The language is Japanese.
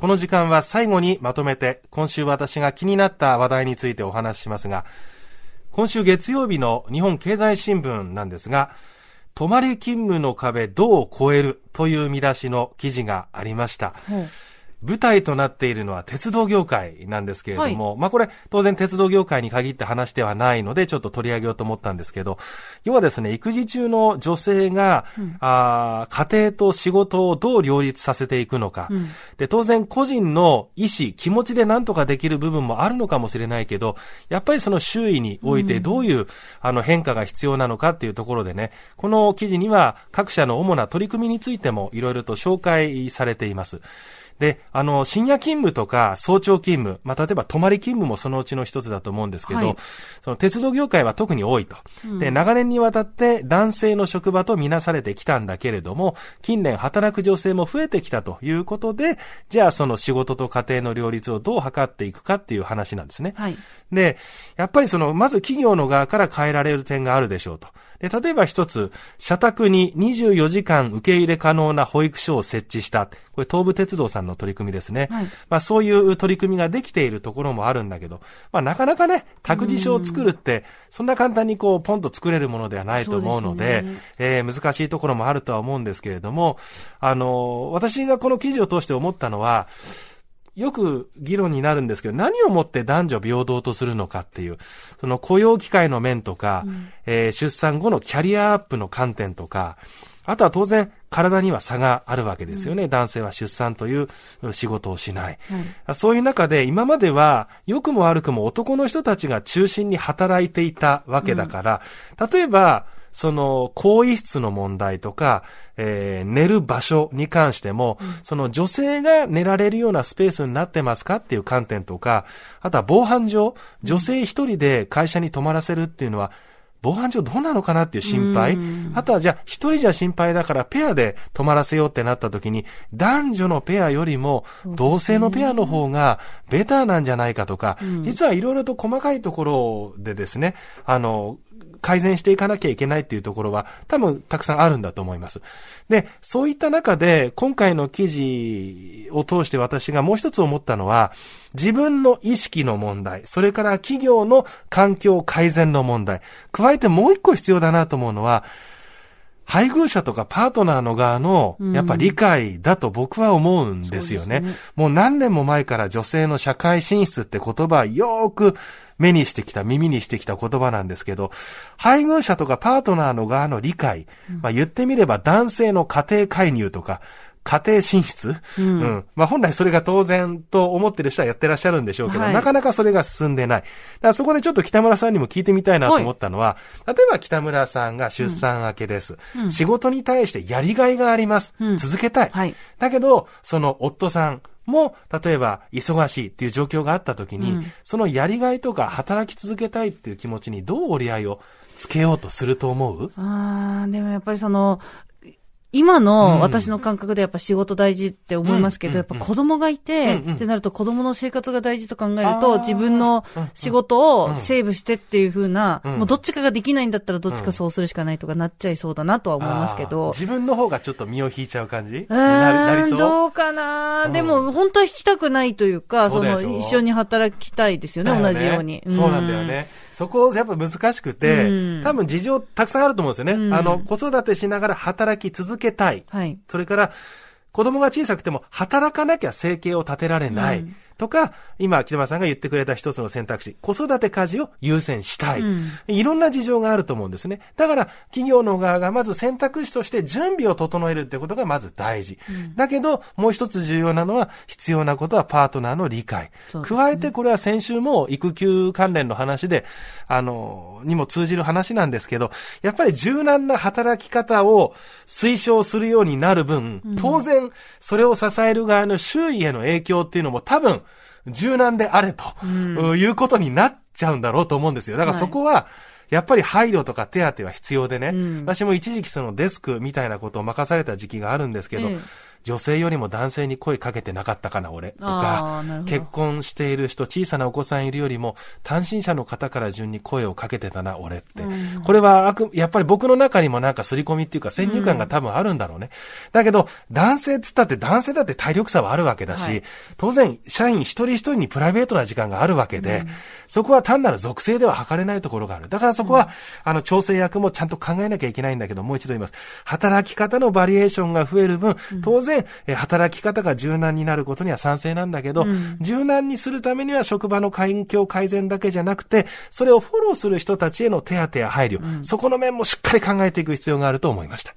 この時間は最後にまとめて、今週私が気になった話題についてお話ししますが、今週月曜日の日本経済新聞なんですが、泊まり勤務の壁どう超えるという見出しの記事がありました。舞台となっているのは鉄道業界なんですけれども、はい、まあこれ当然鉄道業界に限って話ではないのでちょっと取り上げようと思ったんですけど、要はですね、育児中の女性が、うん、あ家庭と仕事をどう両立させていくのか、うん、で、当然個人の意思、気持ちで何とかできる部分もあるのかもしれないけど、やっぱりその周囲においてどういう、うん、あの変化が必要なのかっていうところでね、この記事には各社の主な取り組みについてもいろいろと紹介されています。で、あの、深夜勤務とか早朝勤務、まあ、例えば泊まり勤務もそのうちの一つだと思うんですけど、はい、その鉄道業界は特に多いと、うん、で、長年にわたって男性の職場とみなされてきたんだけれども、近年働く女性も増えてきたということで、じゃあその仕事と家庭の両立をどう図っていくかっていう話なんですね。はい、で、やっぱりその、まず企業の側から変えられる点があるでしょうと。で、例えば一つ、社宅に24時間受け入れ可能な保育所を設置した。これ東武鉄道さんの取り組みですね。はい、まあそういう取り組みができているところもあるんだけど、まあなかなかね、託児所を作るって、そんな簡単にこう、ポンと作れるものではないと思うので、でね、えー、難しいところもあるとは思うんですけれども、あの、私がこの記事を通して思ったのは、よく議論になるんですけど、何をもって男女平等とするのかっていう、その雇用機会の面とか、うん、えー、出産後のキャリアアップの観点とか、あとは当然、体には差があるわけですよね。うん、男性は出産という仕事をしない。うん、そういう中で、今までは、良くも悪くも男の人たちが中心に働いていたわけだから、うん、例えば、その、更衣室の問題とか、えー、寝る場所に関しても、うん、その女性が寝られるようなスペースになってますかっていう観点とか、あとは防犯上、女性一人で会社に泊まらせるっていうのは、防犯上どうなのかなっていう心配。あとはじゃあ一人じゃ心配だからペアで泊まらせようってなった時に男女のペアよりも同性のペアの方がベターなんじゃないかとか、実はいろいろと細かいところでですね、あの、改善していかなきゃいけないっていうところは多分たくさんあるんだと思います。で、そういった中で今回の記事を通して私がもう一つ思ったのは自分の意識の問題、それから企業の環境改善の問題、加えてもう一個必要だなと思うのは配偶者とかパートナーの側の、やっぱ理解だと僕は思うんですよね。うん、ね。もう何年も前から女性の社会進出って言葉よーく目にしてきた、耳にしてきた言葉なんですけど、配偶者とかパートナーの側の理解、まあ言ってみれば男性の家庭介入とか、家庭進出、うん、うん。まあ本来それが当然と思ってる人はやってらっしゃるんでしょうけど、はい、なかなかそれが進んでない。だからそこでちょっと北村さんにも聞いてみたいなと思ったのは、はい、例えば北村さんが出産明けです、うん、仕事に対してやりがいがあります。うん、続けたい。はい、だけど、その夫さん、も、例えば、忙しいっていう状況があった時に、うん、そのやりがいとか働き続けたいっていう気持ちにどう折り合いをつけようとすると思う？ああ、でもやっぱりその、今の私の感覚でやっぱ仕事大事って思いますけど、やっぱ子供がいて、ってなると子供の生活が大事と考えると、自分の仕事をセーブしてっていう風な、もうどっちかができないんだったらどっちかそうするしかないとかなっちゃいそうだなとは思いますけど。自分の方がちょっと身を引いちゃう感じ？なりそう？どうかな、でも本当は引きたくないというか、その一緒に働きたいですよね、同じように。そうなんだよね。そこやっぱ難しくて、うん、多分事情たくさんあると思うんですよね。うん、あの、子育てしながら働き続けたい。はい、それから、子供が小さくても働かなきゃ生計を立てられない。うんとか、今、北村さんが言ってくれた一つの選択肢、子育て家事を優先したい、うん。いろんな事情があると思うんですね。だから、企業の側がまず選択肢として準備を整えるってことがまず大事。うん、だけど、もう一つ重要なのは、必要なことはパートナーの理解。ね、加えて、これは先週も育休関連の話で、あの、にも通じる話なんですけど、やっぱり柔軟な働き方を推奨するようになる分、当然、それを支える側の周囲への影響っていうのも多分、柔軟であれと、うん、いうことになっちゃうんだろうと思うんですよ。だからそこは、やっぱり配慮とか手当は必要でね、うん、私も一時期そのデスクみたいなことを任された時期があるんですけど、女性よりも男性に声かけてなかったかな、俺。とか、結婚している人、小さなお子さんいるよりも、単身者の方から順に声をかけてたな、俺って。これは、やっぱり僕の中にもなんか刷り込みっていうか、先入観が多分あるんだろうね。だけど、男性っつったって男性だって体力差はあるわけだし、はい、当然、社員一人一人にプライベートな時間があるわけで、そこは単なる属性では測れないところがある。だからそこは、あの、調整役もちゃんと考えなきゃいけないんだけど、もう一度言います。働き方のバリエーションが増える分、当然、え働き方が柔軟になることには賛成なんだけど、柔軟にするためには職場の環境改善だけじゃなくて、それをフォローする人たちへの手当や配慮、そこの面もしっかり考えていく必要があると思いました。